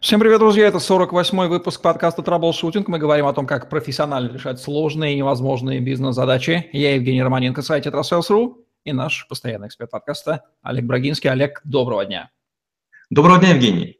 Всем привет, друзья! Это 48-й выпуск подкаста «Troubleshooting». Мы говорим о том, как профессионально решать сложные и невозможные бизнес-задачи. Я Евгений Романенко, сайт «Тетрасселс.ру» и наш постоянный эксперт подкаста Олег Брагинский. Олег, доброго дня! Доброго дня, Евгений!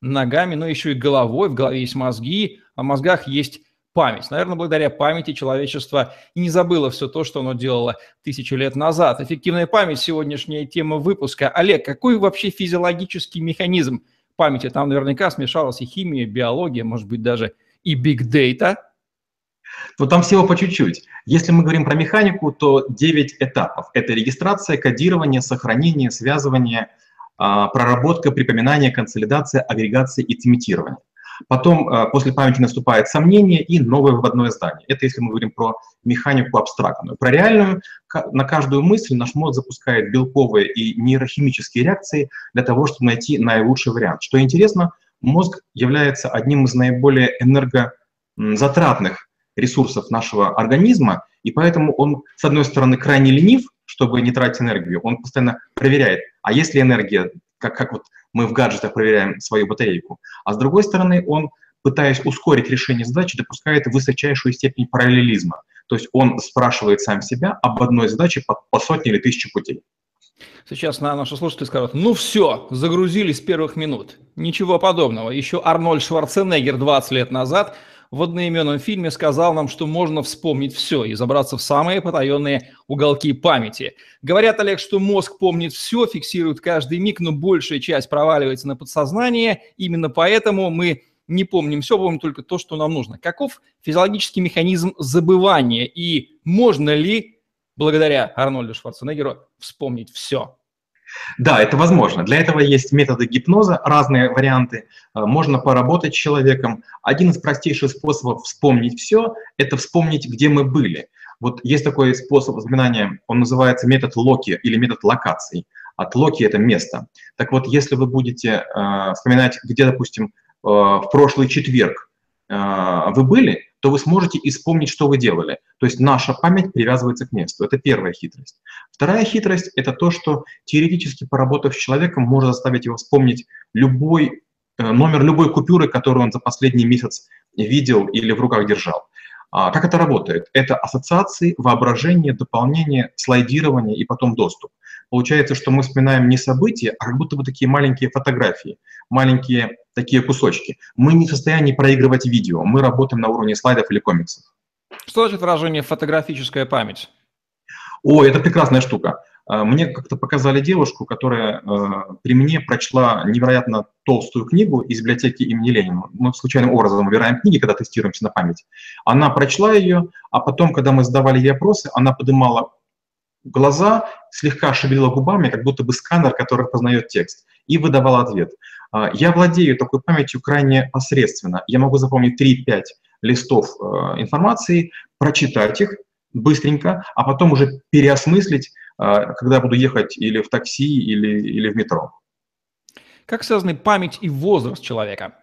ногами, но еще и головой. В голове есть мозги, а в мозгах есть память. Наверное, благодаря памяти человечество не забыло все то, что оно делало тысячи лет назад. Эффективная память – сегодняшняя тема выпуска. Олег, какой вообще физиологический механизм памяти? Там наверняка смешалась и химия, биология, может быть, даже и биг-дейта. Ну, там всего по чуть-чуть. Если мы говорим про механику, то 9 этапов. Это регистрация, кодирование, сохранение, связывание – проработка, припоминание, консолидация, агрегация и цементирование. Потом а, после памяти наступает сомнение и новое выводное здание. Это если мы говорим про механику абстрактную. Про реальную, на каждую мысль наш мозг запускает белковые и нейрохимические реакции для того, чтобы найти наилучший вариант. Что интересно, мозг является одним из наиболее энергозатратных ресурсов нашего организма, и поэтому он, с одной стороны, крайне ленив, чтобы не тратить энергию. Он постоянно проверяет, а есть ли энергия, как, как вот мы в гаджетах проверяем свою батарейку. А с другой стороны, он, пытаясь ускорить решение задачи, допускает высочайшую степень параллелизма. То есть он спрашивает сам себя об одной задаче по, по сотне или тысяче путей. Сейчас на наши слушатели скажут, ну все, загрузились с первых минут. Ничего подобного. Еще Арнольд Шварценеггер 20 лет назад в одноименном фильме сказал нам, что можно вспомнить все и забраться в самые потаенные уголки памяти. Говорят, Олег, что мозг помнит все, фиксирует каждый миг, но большая часть проваливается на подсознание. Именно поэтому мы не помним все, помним только то, что нам нужно. Каков физиологический механизм забывания и можно ли, благодаря Арнольду Шварценеггеру, вспомнить все? Да, это возможно. Для этого есть методы гипноза, разные варианты. Э, можно поработать с человеком. Один из простейших способов вспомнить все – это вспомнить, где мы были. Вот есть такой способ воспоминания, он называется метод Локи или метод локаций. От Локи – это место. Так вот, если вы будете э, вспоминать, где, допустим, э, в прошлый четверг э, вы были, то вы сможете вспомнить, что вы делали. То есть наша память привязывается к месту. Это первая хитрость. Вторая хитрость – это то, что теоретически, поработав с человеком, можно заставить его вспомнить любой э, номер любой купюры, которую он за последний месяц видел или в руках держал. А как это работает? Это ассоциации, воображение, дополнение, слайдирование и потом доступ. Получается, что мы вспоминаем не события, а как будто бы такие маленькие фотографии, маленькие такие кусочки. Мы не в состоянии проигрывать видео, мы работаем на уровне слайдов или комиксов. Что значит выражение «фотографическая память»? О, это прекрасная штука. А, мне как-то показали девушку, которая э, при мне прочла невероятно толстую книгу из библиотеки имени Ленина. Мы случайным образом выбираем книги, когда тестируемся на память. Она прочла ее, а потом, когда мы задавали ей опросы, она поднимала глаза, слегка шевелила губами, как будто бы сканер, который познает текст, и выдавала ответ. А, я владею такой памятью крайне посредственно. Я могу запомнить 3-5 листов информации, прочитать их быстренько, а потом уже переосмыслить, когда буду ехать или в такси, или, или в метро. Как связаны память и возраст человека?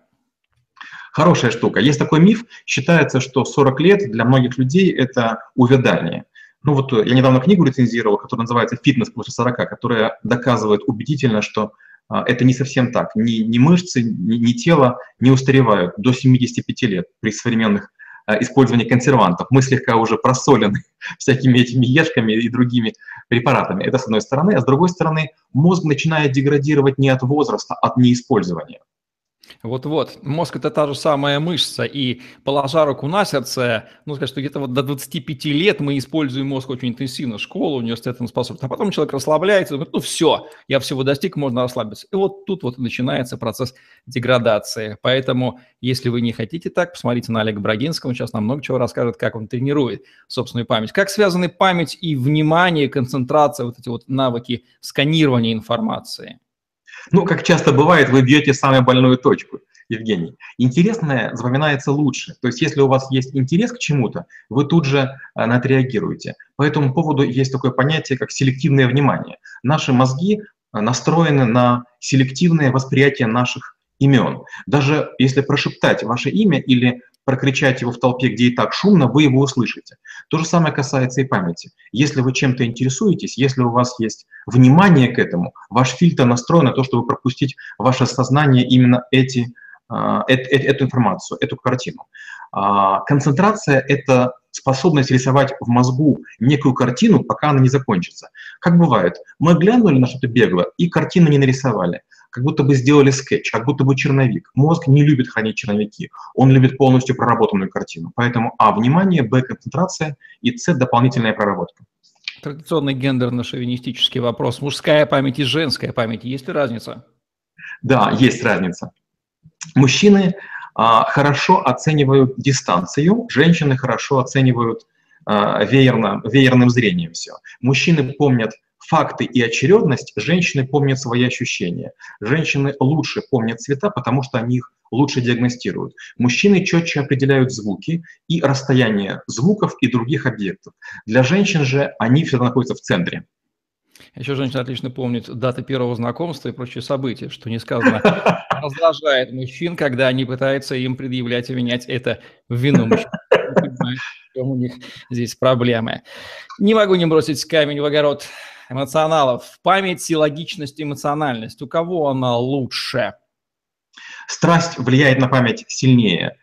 Хорошая штука. Есть такой миф, считается, что 40 лет для многих людей – это увядание. Ну вот я недавно книгу рецензировал, которая называется «Фитнес после 40», которая доказывает убедительно, что а, это не совсем так. Ни, ни мышцы, ни, ни тело не устаревают до 75 лет при современных а, использовании консервантов. Мы слегка уже просолены всякими этими ешками и другими препаратами. Это с одной стороны. А с другой стороны, мозг начинает деградировать не от возраста, а от неиспользования. Вот-вот, мозг – это та же самая мышца, и положа руку на сердце, ну, скажем, что где-то вот до 25 лет мы используем мозг очень интенсивно, школа, университет он способен, а потом человек расслабляется, говорит, ну, все, я всего достиг, можно расслабиться. И вот тут вот начинается процесс деградации. Поэтому, если вы не хотите так, посмотрите на Олега Брагинского, он сейчас нам много чего расскажет, как он тренирует собственную память. Как связаны память и внимание, концентрация, вот эти вот навыки сканирования информации – ну, как часто бывает, вы бьете самую больную точку. Евгений. Интересное запоминается лучше. То есть если у вас есть интерес к чему-то, вы тут же э, на это реагируете. По этому поводу есть такое понятие, как селективное внимание. Наши мозги э, настроены на селективное восприятие наших имен. Даже если прошептать ваше имя или прокричать его в толпе, где и так шумно, вы его услышите. То же самое касается и памяти. Если вы чем-то интересуетесь, если у вас есть внимание к этому, ваш фильтр настроен на то, чтобы пропустить ваше сознание именно эти, э, э, эту информацию, эту картину. А, концентрация — это способность рисовать в мозгу некую картину, пока она не закончится. Как бывает, мы глянули на что-то бегло и картину не нарисовали как будто бы сделали скетч, как будто бы черновик. Мозг не любит хранить черновики, он любит полностью проработанную картину. Поэтому А – внимание, Б – концентрация и С – дополнительная проработка. Традиционный гендерно-шовинистический вопрос. Мужская память и женская память. Есть ли разница? Да, есть разница. Мужчины а, хорошо оценивают дистанцию, женщины хорошо оценивают а, веерно, веерным зрением все. Мужчины помнят факты и очередность, женщины помнят свои ощущения. Женщины лучше помнят цвета, потому что они их лучше диагностируют. Мужчины четче определяют звуки и расстояние звуков и других объектов. Для женщин же они всегда находятся в центре. Еще женщина отлично помнит даты первого знакомства и прочие события, что не сказано. Раздражает мужчин, когда они пытаются им предъявлять и менять это вину мужчин. у них здесь проблемы. Не могу не бросить камень в огород эмоционалов. Память и логичность, эмоциональность. У кого она лучше? Страсть влияет на память сильнее.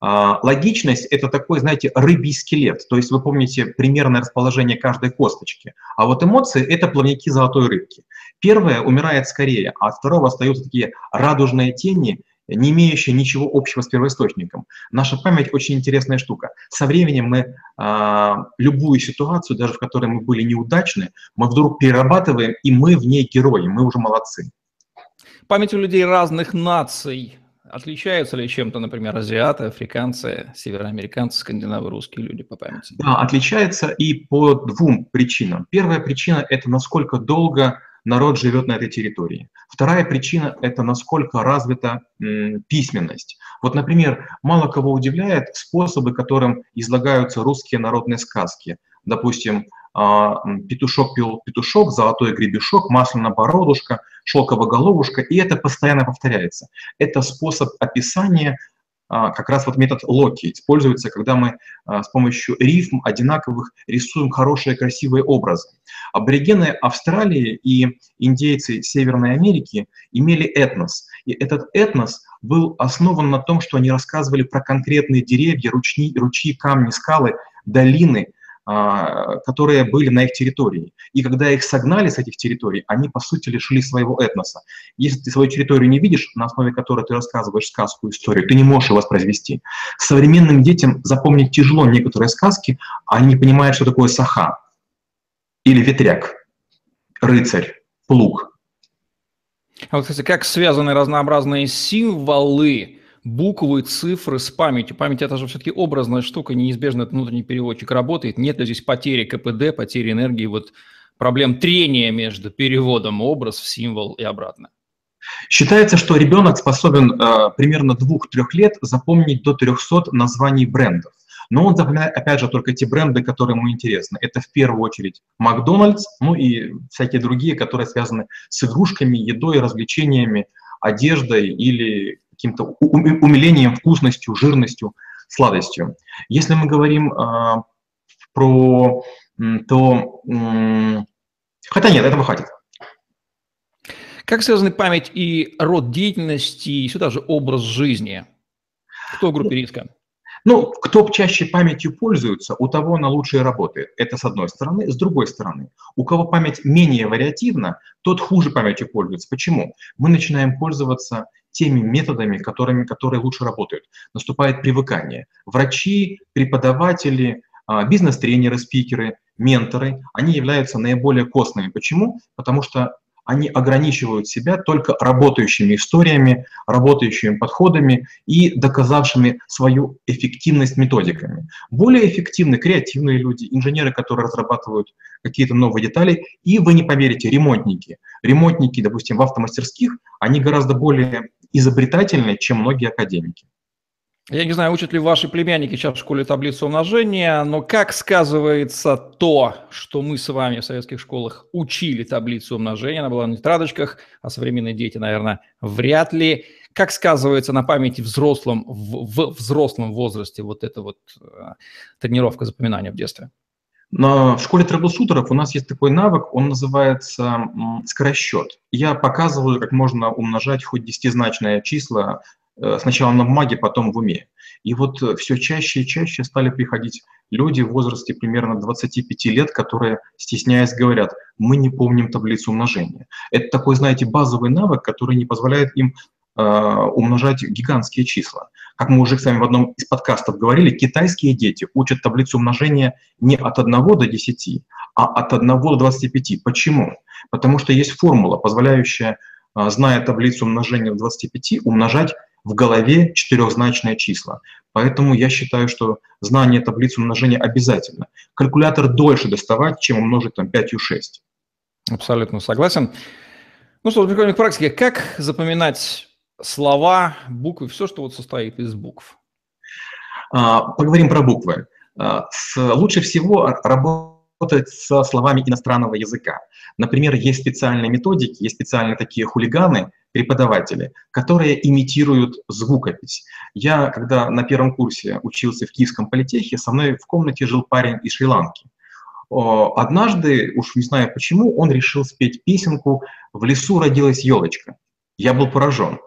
А, логичность – это такой, знаете, рыбий скелет. То есть вы помните примерное расположение каждой косточки. А вот эмоции – это плавники золотой рыбки. Первое умирает скорее, а от второго остаются такие радужные тени – не имеющая ничего общего с первоисточником. Наша память очень интересная штука. Со временем мы э, любую ситуацию, даже в которой мы были неудачны, мы вдруг перерабатываем, и мы в ней герои, мы уже молодцы. Память у людей разных наций отличаются ли чем-то, например, азиаты, африканцы, североамериканцы, скандинавы, русские люди по памяти? Да, отличается и по двум причинам. Первая причина – это насколько долго народ живет на этой территории. Вторая причина – это насколько развита письменность. Вот, например, мало кого удивляет способы, которым излагаются русские народные сказки. Допустим, а, петушок пил петушок, золотой гребешок, масляная бородушка, шелковая головушка, и это постоянно повторяется. Это способ описания как раз вот метод Локи используется, когда мы а, с помощью рифм одинаковых рисуем хорошие, красивые образы. Аборигены Австралии и индейцы Северной Америки имели этнос. И этот этнос был основан на том, что они рассказывали про конкретные деревья, ручьи, ручьи камни, скалы, долины – а, которые были на их территории. И когда их согнали с этих территорий, они, по сути, лишили своего этноса. Если ты свою территорию не видишь, на основе которой ты рассказываешь сказку, историю, ты не можешь ее воспроизвести. Современным детям запомнить тяжело некоторые сказки, а они не понимают, что такое саха или ветряк, рыцарь, плуг. А вот, кстати, как связаны разнообразные символы буквы, цифры с памятью. Память – это же все-таки образная штука, неизбежно этот внутренний переводчик работает. Нет ли здесь потери КПД, потери энергии, вот проблем трения между переводом образ в символ и обратно? Считается, что ребенок способен э, примерно двух-трех лет запомнить до 300 названий брендов. Но он запоминает, опять же, только те бренды, которые ему интересны. Это в первую очередь Макдональдс, ну и всякие другие, которые связаны с игрушками, едой, развлечениями, одеждой или каким-то умилением, вкусностью, жирностью, сладостью. Если мы говорим э, про то... Э, хотя нет, этого хватит. Как связаны память и род деятельности, и сюда же образ жизни? Кто в группе риска? Ну, кто чаще памятью пользуется, у того она лучше работает. Это с одной стороны. С другой стороны, у кого память менее вариативна, тот хуже памятью пользуется. Почему? Мы начинаем пользоваться теми методами, которыми, которые лучше работают. Наступает привыкание. Врачи, преподаватели, а, бизнес-тренеры, спикеры, менторы, они являются наиболее костными. Почему? Потому что они ограничивают себя только работающими историями, работающими подходами и доказавшими свою эффективность методиками. Более эффективны креативные люди, инженеры, которые разрабатывают какие-то новые детали, и вы не поверите, ремонтники. Ремонтники, допустим, в автомастерских, они гораздо более изобретательной, чем многие академики. Я не знаю, учат ли ваши племянники сейчас в школе таблицу умножения, но как сказывается то, что мы с вами в советских школах учили таблицу умножения, она была на тетрадочках, а современные дети, наверное, вряд ли. Как сказывается на памяти взрослом, в, в взрослом возрасте вот эта вот э, тренировка запоминания в детстве? На, в школе трэблшутеров у нас есть такой навык, он называется скоросчет. Я показываю, как можно умножать хоть десятизначное число Э, сначала на бумаге, потом в уме. И вот э, все чаще и чаще стали приходить люди в возрасте примерно 25 лет, которые, стесняясь, говорят, мы не помним таблицу умножения. Это такой, знаете, базовый навык, который не позволяет им умножать гигантские числа. Как мы уже с вами в одном из подкастов говорили, китайские дети учат таблицу умножения не от 1 до 10, а от 1 до 25. Почему? Потому что есть формула, позволяющая, э, зная таблицу умножения в 25, умножать в голове четырехзначное число. Поэтому я считаю, что знание таблицы умножения обязательно. Калькулятор дольше доставать, чем умножить там 5 и 6. Абсолютно согласен. Ну что, переходим к практике. Как запоминать слова, буквы, все, что вот состоит из букв? А, поговорим про буквы. А, лучше всего работать со словами иностранного языка. Например, есть специальные методики, есть специальные такие хулиганы – преподаватели, которые имитируют звукопись. Я, когда на первом курсе учился в Киевском политехе, со мной в комнате жил парень из Шри-Ланки. Однажды, уж не знаю почему, он решил спеть песенку «В лесу родилась елочка». Я был поражен.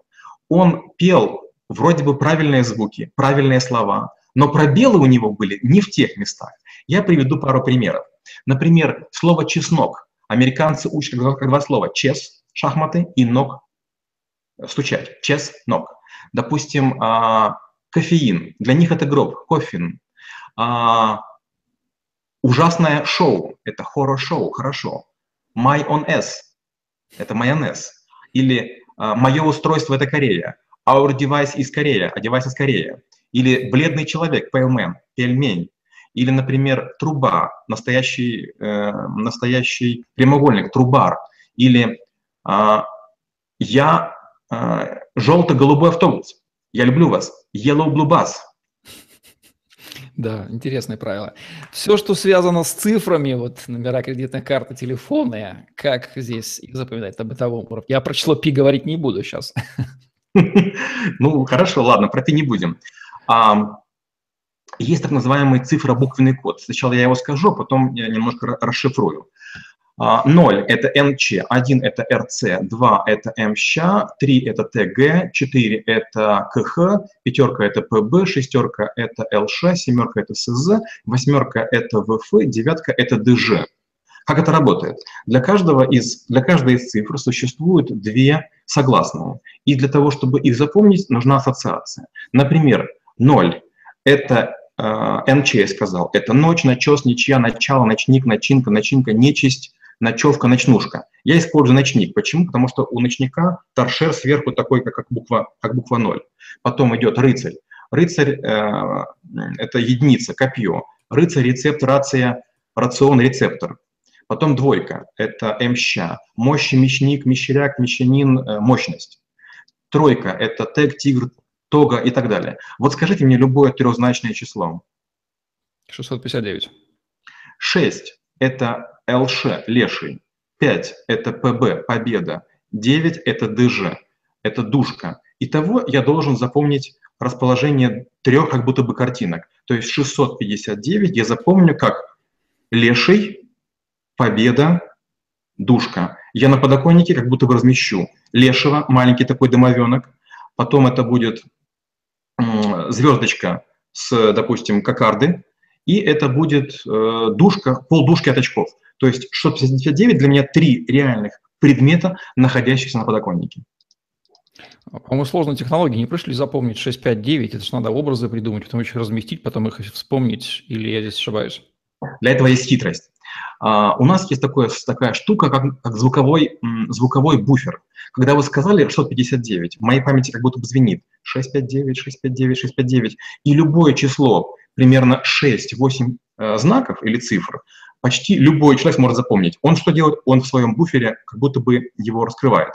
Он пел вроде бы правильные звуки, правильные слова, но пробелы у него были не в тех местах. Я приведу пару примеров. Например, слово «чеснок». Американцы учат как два слова «чес» – шахматы и «ног» стучать. Чеснок. Допустим, а, кофеин. Для них это гроб, кофин. А, ужасное шоу. Это хоррор-шоу, хорошо. My on S. Это майонез. Или мое устройство это Корея. Our device is Korea, а девайс из Кореи. Или бледный человек, pale man, пельмень. Или, например, труба, настоящий, э, настоящий прямоугольник, трубар. Или э, я а, желто-голубой автобус. Я люблю вас. Yellow Blue Bus. Да, интересное правило. Все, что связано с цифрами, вот номера кредитной карты, телефоны, как здесь запоминать на бытовом уровне? Я про число пи говорить не буду сейчас. Ну, хорошо, ладно, про пи не будем. Есть так называемый цифробуквенный код. Сначала я его скажу, потом я немножко расшифрую. 0 – это НЧ, 1 – это РЦ, 2 – это МЩ, 3 – это ТГ, 4 – это КХ, пятерка – это ПБ, шестерка – это ЛШ, семерка – это СЗ, восьмерка – это ВФ, девятка – это ДЖ. Как это работает? Для, каждого из, для каждой из цифр существуют две согласные. И для того, чтобы их запомнить, нужна ассоциация. Например, 0 – это э, НЧ, я сказал, это ночь, начес, ничья, начало, ночник, начинка, начинка, нечисть, ночевка, ночнушка. Я использую ночник. Почему? Потому что у ночника торшер сверху такой, как, как, буква, как буква 0. Потом идет рыцарь. Рыцарь э, – это единица, копье. Рыцарь, рецепт, рация, рацион, рецептор. Потом двойка – это мща. Мощь, мещник, мещеряк, мещанин, э, мощность. Тройка – это тег, тигр, тога и так далее. Вот скажите мне любое трехзначное число. 659. 6 – это ЛШ – леший, 5 – это ПБ – победа, 9 – это ДЖ, это душка. Итого я должен запомнить расположение трех как будто бы картинок. То есть 659 я запомню как леший, победа, душка. Я на подоконнике как будто бы размещу лешего, маленький такой домовенок, потом это будет звездочка с, допустим, кокарды, и это будет э, душка, полдушки от очков. То есть 659 для меня три реальных предмета, находящихся на подоконнике. По-моему, сложные технологии. Не пришли запомнить 659, это же надо образы придумать, потом еще разместить, потом их вспомнить, или я здесь ошибаюсь? Для этого есть хитрость. Uh, у нас есть такое, такая штука, как, как звуковой, звуковой буфер. Когда вы сказали 659, в моей памяти как будто бы звенит 659, 659, 659, и любое число, примерно 6-8 э, знаков или цифр, почти любой человек сможет запомнить. Он что делает? Он в своем буфере как будто бы его раскрывает.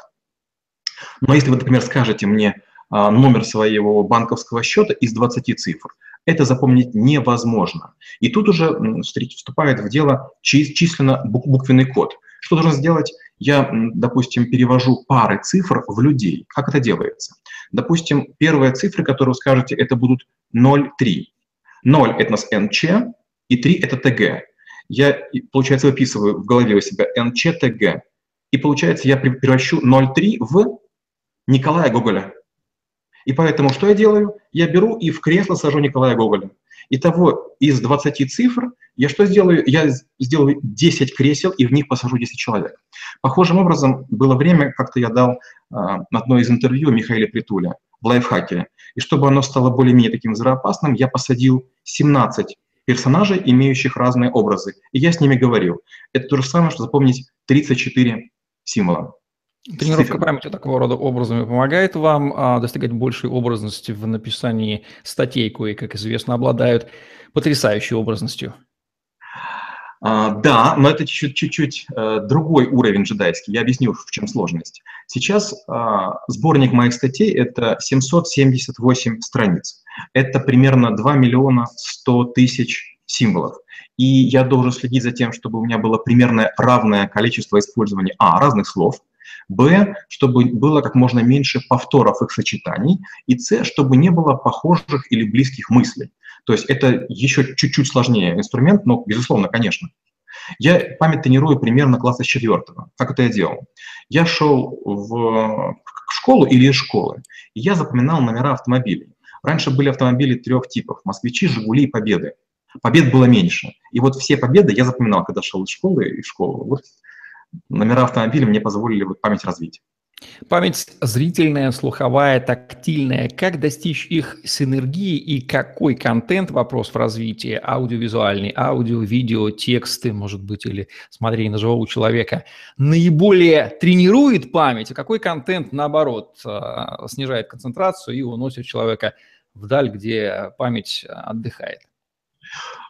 Но если вы, например, скажете мне а, номер своего банковского счета из 20 цифр, это запомнить невозможно. И тут уже вступает в дело численно-буквенный код. Что должен сделать? Я, допустим, перевожу пары цифр в людей. Как это делается? Допустим, первые цифры, которые вы скажете, это будут 0, 3. 0 – это у нас НЧ, и 3 – это ТГ. Я, получается, выписываю в голове у себя НЧ, ТГ. И получается, я превращу 0,3 в Николая Гоголя. И поэтому что я делаю? Я беру и в кресло сажу Николая Гоголя. Итого из 20 цифр я что сделаю? Я сделаю 10 кресел и в них посажу 10 человек. Похожим образом было время, как-то я дал э, одно из интервью Михаила Притуля в лайфхакере. И чтобы оно стало более-менее таким взрывоопасным, я посадил 17 персонажей, имеющих разные образы. И я с ними говорил. Это то же самое, что запомнить 34 символа. Тренировка памяти такого рода образами помогает вам а, достигать большей образности в написании статей, кое, как известно, обладают потрясающей образностью. А, да, но это чуть-чуть э, другой уровень джедайский. Я объясню, в чем сложность. Сейчас а, сборник моих статей – это 778 страниц. Это примерно 2 миллиона 100 тысяч символов. И я должен следить за тем, чтобы у меня было примерно равное количество использования а, разных слов – Б, чтобы было как можно меньше повторов их сочетаний, и С, чтобы не было похожих или близких мыслей. То есть это еще чуть-чуть сложнее инструмент, но, безусловно, конечно. Я память тренирую примерно класса четвертого. Как это я делал? Я шел в школу или из школы, и я запоминал номера автомобилей. Раньше были автомобили трех типов – москвичи, «Жигули» и «Победы». Побед было меньше. И вот все победы я запоминал, когда шел из школы и в школу. Вот номера автомобиля мне позволили вот память развить. Память зрительная, слуховая, тактильная. Как достичь их синергии и какой контент, вопрос в развитии, аудиовизуальный, аудио, видео, тексты, может быть, или смотрение на живого человека, наиболее тренирует память, а какой контент, наоборот, а, снижает концентрацию и уносит человека вдаль, где память отдыхает?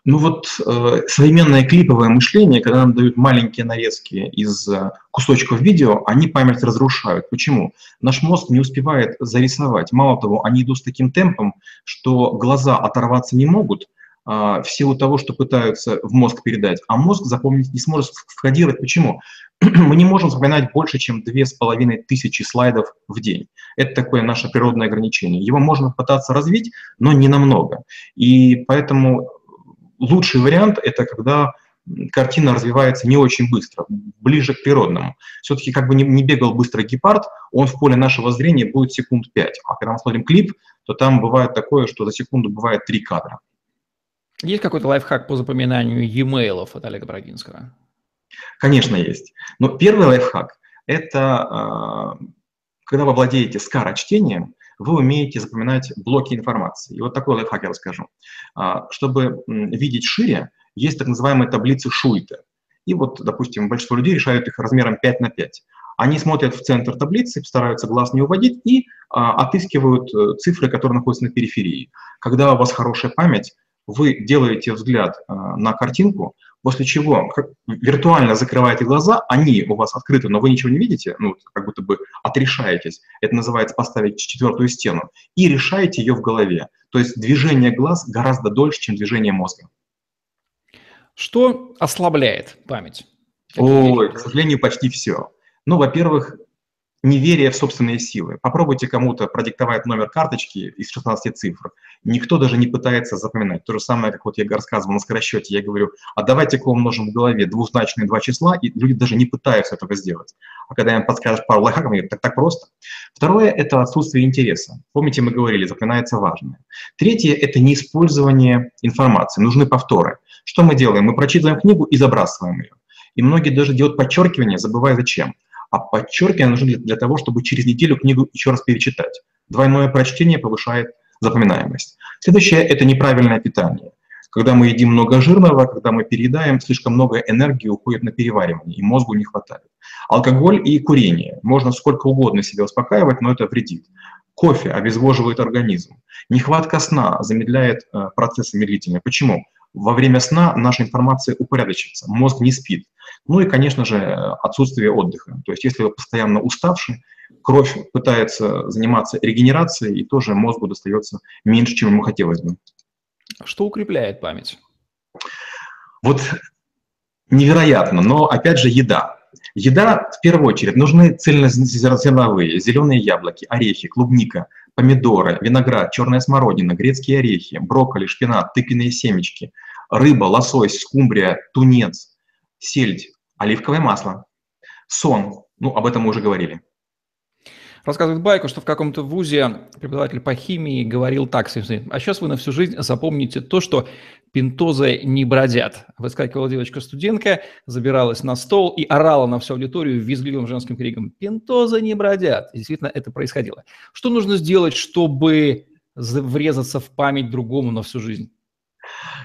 Ну вот э, современное клиповое мышление, когда нам дают маленькие нарезки из э, кусочков видео, они память разрушают. Почему? Наш мозг не успевает зарисовать. Мало того, они идут с таким темпом, что глаза оторваться не могут, э, в силу того, что пытаются в мозг передать, а мозг запомнить не сможет входировать. Почему? Мы не можем запоминать больше, чем две с половиной тысячи слайдов в день. Это такое наше природное ограничение. Его можно пытаться развить, но не намного. И поэтому лучший вариант – это когда картина развивается не очень быстро, ближе к природному. Все-таки как бы не, не бегал быстро гепард, он в поле нашего зрения будет секунд 5. А когда мы смотрим клип, то там бывает такое, что за секунду бывает три кадра. Есть какой-то лайфхак по запоминанию e-mail от Олега Брагинского? Конечно, есть. Но первый лайфхак – это а, когда вы владеете скорочтением, вы умеете запоминать блоки информации. И вот такой лайфхак я расскажу. А, чтобы видеть шире, есть так называемые таблицы Шульта. И вот, допустим, большинство людей решают их размером 5 на 5. Они смотрят в центр таблицы, стараются глаз не уводить и а, отыскивают э, цифры, которые находятся на периферии. Когда у вас хорошая память, вы делаете взгляд а, на картинку, после чего виртуально закрываете глаза, они у вас открыты, но вы ничего не видите, ну, как будто бы отрешаетесь, это называется поставить четвертую стену, и решаете ее в голове. То есть движение глаз гораздо дольше, чем движение мозга. Что ослабляет память? Ой, к сожалению, почти все. Ну, во-первых, неверие в собственные силы. Попробуйте кому-то продиктовать номер карточки из 16 цифр. Никто даже не пытается запоминать. То же самое, как вот я рассказывал на скоросчете. Я говорю, а давайте-ка умножим в голове двузначные два числа, и люди даже не пытаются этого сделать. А когда им подскажешь пару лайфхаков, они так, так просто. Второе – это отсутствие интереса. Помните, мы говорили, запоминается важное. Третье – это неиспользование информации. Нужны повторы. Что мы делаем? Мы прочитываем книгу и забрасываем ее. И многие даже делают подчеркивание, забывая зачем а подчеркивание нужно для, для того, чтобы через неделю книгу еще раз перечитать. Двойное прочтение повышает запоминаемость. Следующее – это неправильное питание. Когда мы едим много жирного, когда мы переедаем, слишком много энергии уходит на переваривание, и мозгу не хватает. Алкоголь и курение. Можно сколько угодно себя успокаивать, но это вредит. Кофе обезвоживает организм. Нехватка сна замедляет э, процессы медлительные. Почему? Во время сна наша информация упорядочится, мозг не спит. Ну и, конечно же, отсутствие отдыха. То есть если вы постоянно уставший, кровь пытается заниматься регенерацией, и тоже мозгу достается меньше, чем ему хотелось бы. Что укрепляет память? Вот невероятно, но опять же еда. Еда, в первую очередь, нужны цельнозерновые, зеленые яблоки, орехи, клубника, помидоры, виноград, черная смородина, грецкие орехи, брокколи, шпинат, тыквенные семечки, рыба, лосось, скумбрия, тунец, сельдь, оливковое масло, сон. Ну, об этом мы уже говорили. Рассказывает байку, что в каком-то вузе преподаватель по химии говорил так, а сейчас вы на всю жизнь запомните то, что пентозы не бродят. Выскакивала девочка-студентка, забиралась на стол и орала на всю аудиторию визгливым женским криком «Пентозы не бродят!» и Действительно, это происходило. Что нужно сделать, чтобы врезаться в память другому на всю жизнь?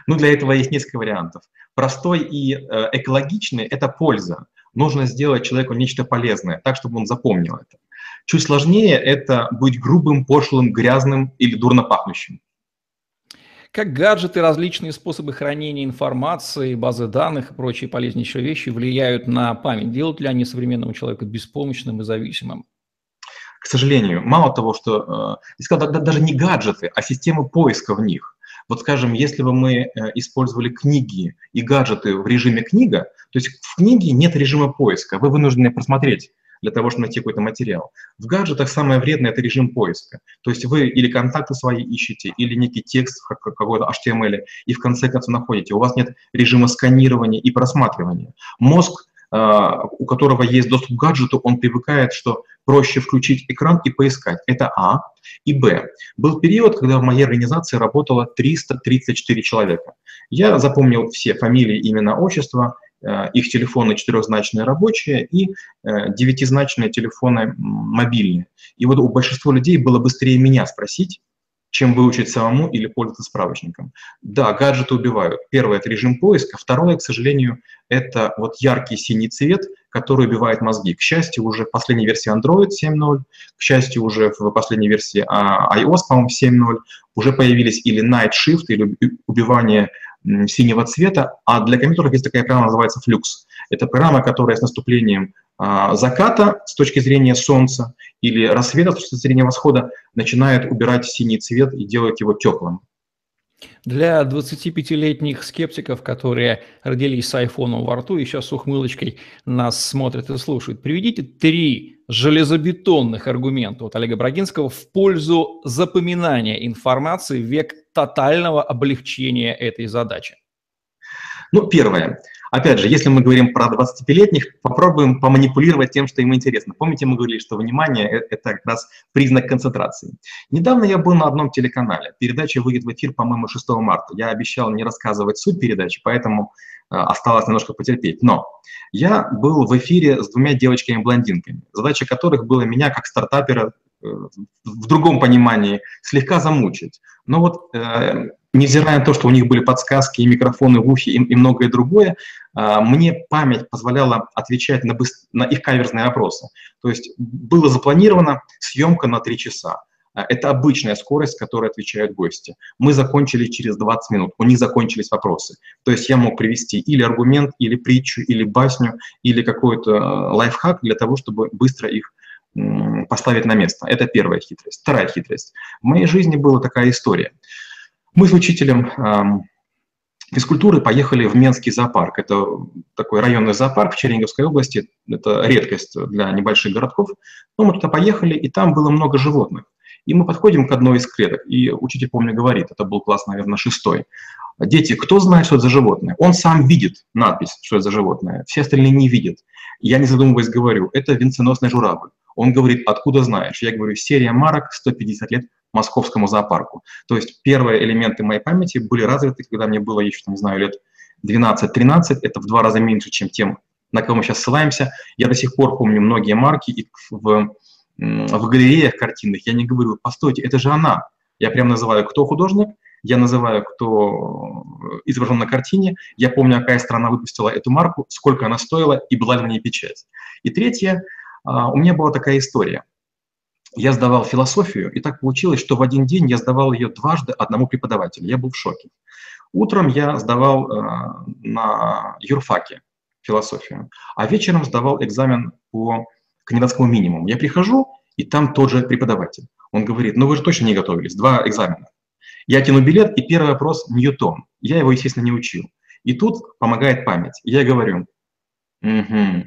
Ну, для этого есть несколько вариантов. Простой и э, экологичный – это польза. Нужно сделать человеку нечто полезное, так, чтобы он запомнил это. Чуть сложнее – это быть грубым, пошлым, грязным или дурно пахнущим. Как гаджеты, различные способы хранения информации, базы данных и прочие полезнейшие вещи влияют на память? Делают ли они современного человека беспомощным и зависимым? К сожалению, мало того, что э, даже не гаджеты, а системы поиска в них. Вот скажем, если бы мы э, использовали книги и гаджеты в режиме книга, то есть в книге нет режима поиска, вы вынуждены просмотреть для того, чтобы найти какой-то материал. В гаджетах самое вредное – это режим поиска. То есть вы или контакты свои ищете, или некий текст какой-то HTML, и в конце концов находите. У вас нет режима сканирования и просматривания. Мозг а, у которого есть доступ к гаджету, он привыкает, что проще включить экран и поискать. Это А. И Б. Был период, когда в моей организации работало 334 человека. Я запомнил все фамилии, имена, отчества, Э, их телефоны четырехзначные рабочие и э, девятизначные телефоны мобильные. И вот у большинства людей было быстрее меня спросить, чем выучить самому или пользоваться справочником. Да, гаджеты убивают. Первое – это режим поиска. Второе, к сожалению, это вот яркий синий цвет, который убивает мозги. К счастью, уже в последней версии Android 7.0, к счастью, уже в последней версии а, iOS, по-моему, 7.0, уже появились или Night Shift, или убивание синего цвета, а для компьютеров есть такая программа, называется Flux. Это программа, которая с наступлением а, заката с точки зрения Солнца или рассвета с точки зрения восхода начинает убирать синий цвет и делать его теплым. Для 25-летних скептиков, которые родились с айфоном во рту и сейчас с ухмылочкой нас смотрят и слушают, приведите три железобетонных аргумента от Олега Брагинского в пользу запоминания информации в век тотального облегчения этой задачи. Ну, первое. Опять же, если мы говорим про 25-летних, попробуем поманипулировать тем, что им интересно. Помните, мы говорили, что внимание – это как раз признак концентрации. Недавно я был на одном телеканале. Передача выйдет в эфир, по-моему, 6 марта. Я обещал не рассказывать суть передачи, поэтому э, осталось немножко потерпеть. Но я был в эфире с двумя девочками-блондинками, задача которых была меня, как стартапера, э, в другом понимании, слегка замучить. Но вот э, невзирая на то, что у них были подсказки и микрофоны в ухе и, и многое другое, э, мне память позволяла отвечать на, быстр... на их каверзные вопросы. То есть было запланировано съемка на три часа. А, это обычная скорость, которой отвечают гости. Мы закончили через 20 минут, у них закончились вопросы. То есть я мог привести или аргумент, или притчу, или басню, или какой-то э, лайфхак для того, чтобы быстро их поставить на место. Это первая хитрость. Вторая хитрость. В моей жизни была такая история. Мы с учителем физкультуры поехали в Менский зоопарк. Это такой районный зоопарк в Черниговской области. Это редкость для небольших городков. Но мы туда поехали, и там было много животных. И мы подходим к одной из клеток, и учитель, помню, говорит, это был класс, наверное, шестой. Дети, кто знает, что это за животное? Он сам видит надпись, что это за животное, все остальные не видят. Я, не задумываясь, говорю, это венценосный журавль. Он говорит, откуда знаешь? Я говорю, серия марок, 150 лет московскому зоопарку. То есть первые элементы моей памяти были развиты, когда мне было еще, не знаю, лет 12-13, это в два раза меньше, чем тем, на кого мы сейчас ссылаемся. Я до сих пор помню многие марки, и в в галереях картинных, я не говорю, постойте, это же она. Я прям называю, кто художник, я называю, кто изображен на картине, я помню, какая страна выпустила эту марку, сколько она стоила и была ли в ней печать. И третье, а, у меня была такая история. Я сдавал философию, и так получилось, что в один день я сдавал ее дважды одному преподавателю. Я был в шоке. Утром я сдавал а, на юрфаке философию, а вечером сдавал экзамен по кандидатскому минимуму. Я прихожу, и там тот же преподаватель. Он говорит, ну вы же точно не готовились, два экзамена. Я тяну билет, и первый вопрос – Ньютон. Я его, естественно, не учил. И тут помогает память. Я говорю, угу.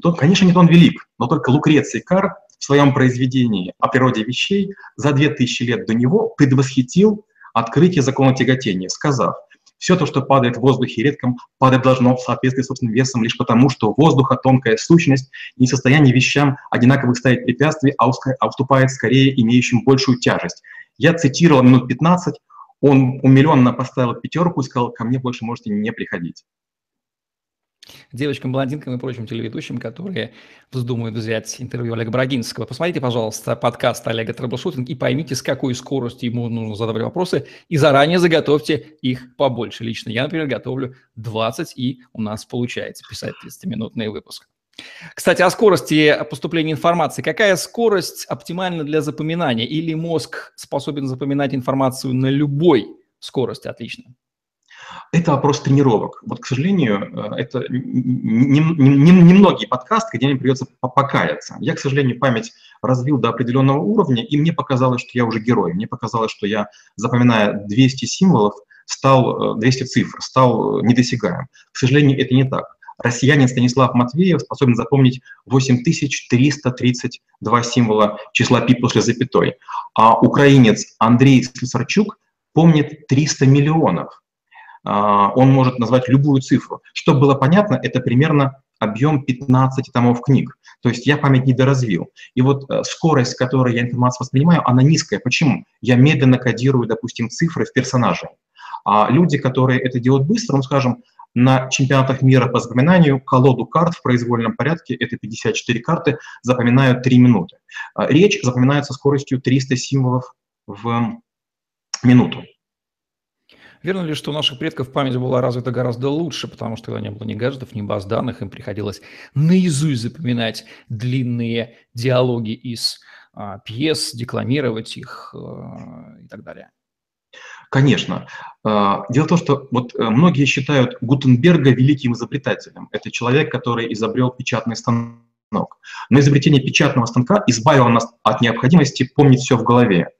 Тот, конечно, Ньютон велик, но только Лукреций Кар в своем произведении о природе вещей за две тысячи лет до него предвосхитил открытие закона тяготения, сказав, все то, что падает в воздухе редком, падать должно в соответствии с собственным весом лишь потому, что воздуха тонкая сущность не в состоянии вещам одинаковых ставить препятствий, а, а уступает скорее имеющим большую тяжесть. Я цитировал минут 15, он умиленно поставил пятерку и сказал, ко мне больше можете не приходить девочкам-блондинкам и прочим телеведущим, которые вздумают взять интервью Олега Брагинского. Посмотрите, пожалуйста, подкаст Олега Трэблшутинг и поймите, с какой скоростью ему нужно задавать вопросы, и заранее заготовьте их побольше. Лично я, например, готовлю 20, и у нас получается писать 30-минутный выпуск. Кстати, о скорости поступления информации. Какая скорость оптимальна для запоминания? Или мозг способен запоминать информацию на любой скорости? Отлично. Это вопрос тренировок. Вот, к сожалению, э, это немногие подкасты, где мне придется покаяться. Я, к сожалению, память развил до определенного уровня, и мне показалось, что я уже герой. Мне показалось, что я, запоминая 200 символов, стал 200 э, цифр, стал э, недосягаем. К сожалению, это не так. Россиянин Станислав Матвеев способен запомнить 8332 символа числа пи после запятой, а украинец Андрей Слесарчук помнит 300 миллионов. А, он может назвать любую цифру. Чтобы было понятно, это примерно объем 15 томов книг. То есть я память недоразвил. И вот э, скорость, с которой я информацию воспринимаю, она низкая. Почему? Я медленно кодирую, допустим, цифры в персонаже. А люди, которые это делают быстро, ну, скажем, на чемпионатах мира по запоминанию колоду карт в произвольном порядке, это 54 карты, запоминают 3 минуты. А речь запоминается скоростью 300 символов в минуту. Верно ли, что у наших предков память была развита гораздо лучше, потому что когда не было ни гаджетов, ни баз данных, им приходилось наизусть запоминать длинные диалоги из а, пьес, декламировать их а, и так далее? Конечно. А, дело в том, что вот э, многие считают Гутенберга великим изобретателем. Это человек, который изобрел печатный станок. Но изобретение печатного станка избавило нас от необходимости помнить все в голове.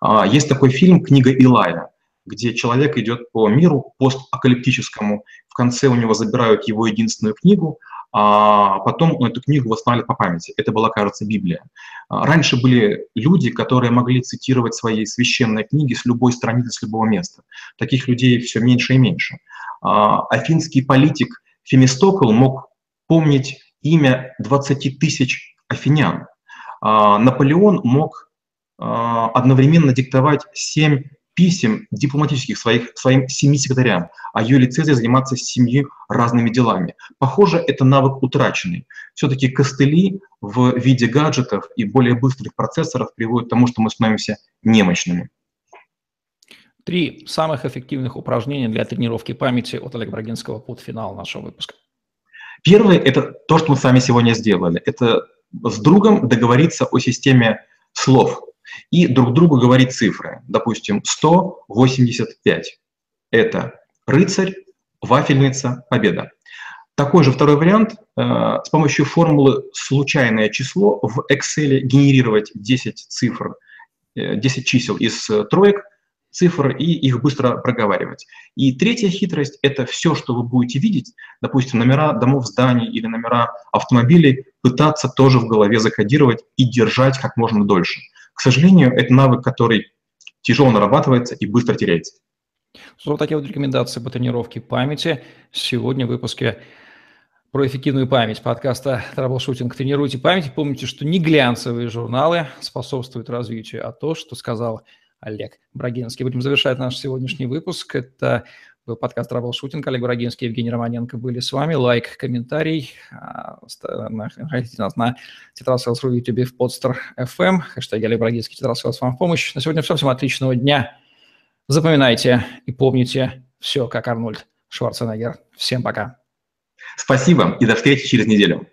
А, есть такой фильм «Книга Илая» где человек идет по миру постапокалиптическому, в конце у него забирают его единственную книгу, а потом он эту книгу восстанавливает по памяти. Это была, кажется, Библия. А раньше были люди, которые могли цитировать свои священные книги с любой страницы, с любого места. Таких людей все меньше и меньше. А, афинский политик Фемистокл мог помнить имя 20 тысяч афинян. А, Наполеон мог одновременно диктовать 7 писем дипломатических своих, своим семи секретарям, а Юлий Цезарь заниматься семью разными делами. Похоже, это навык утраченный. Все-таки костыли в виде гаджетов и более быстрых процессоров приводят к тому, что мы становимся немощными. Три самых эффективных упражнения для тренировки памяти от Олега Брагинского под финал нашего выпуска. Первое – это то, что мы с вами сегодня сделали. Это с другом договориться о системе слов, и друг другу говорить цифры. Допустим, 185. Это рыцарь, вафельница, победа. Такой же второй вариант э, с помощью формулы случайное число в Excel генерировать 10 цифр, 10 э, чисел из э, троек, цифр и их быстро проговаривать. И третья хитрость – это все, что вы будете видеть, допустим, номера домов, зданий или номера автомобилей, пытаться тоже в голове закодировать и держать как можно дольше. К сожалению, это навык, который тяжело нарабатывается и быстро теряется. Вот такие вот рекомендации по тренировке памяти. Сегодня в выпуске про эффективную память подкаста «Траблшутинг». Тренируйте память. Помните, что не глянцевые журналы способствуют развитию, а то, что сказал Олег Брагинский. Будем завершать наш сегодняшний выпуск. Это был подкаст «Траблшутинг». Олег Брагинский, Евгений Романенко были с вами. Лайк, комментарий. А, находите нас на Тетрасселс.ру, YouTube, в Podster FM. Хэштег Олег Брагинский, Тетрасселс вам в помощь. На сегодня все. Всем отличного дня. Запоминайте и помните все, как Арнольд Шварценеггер. Всем пока. Спасибо и до встречи через неделю.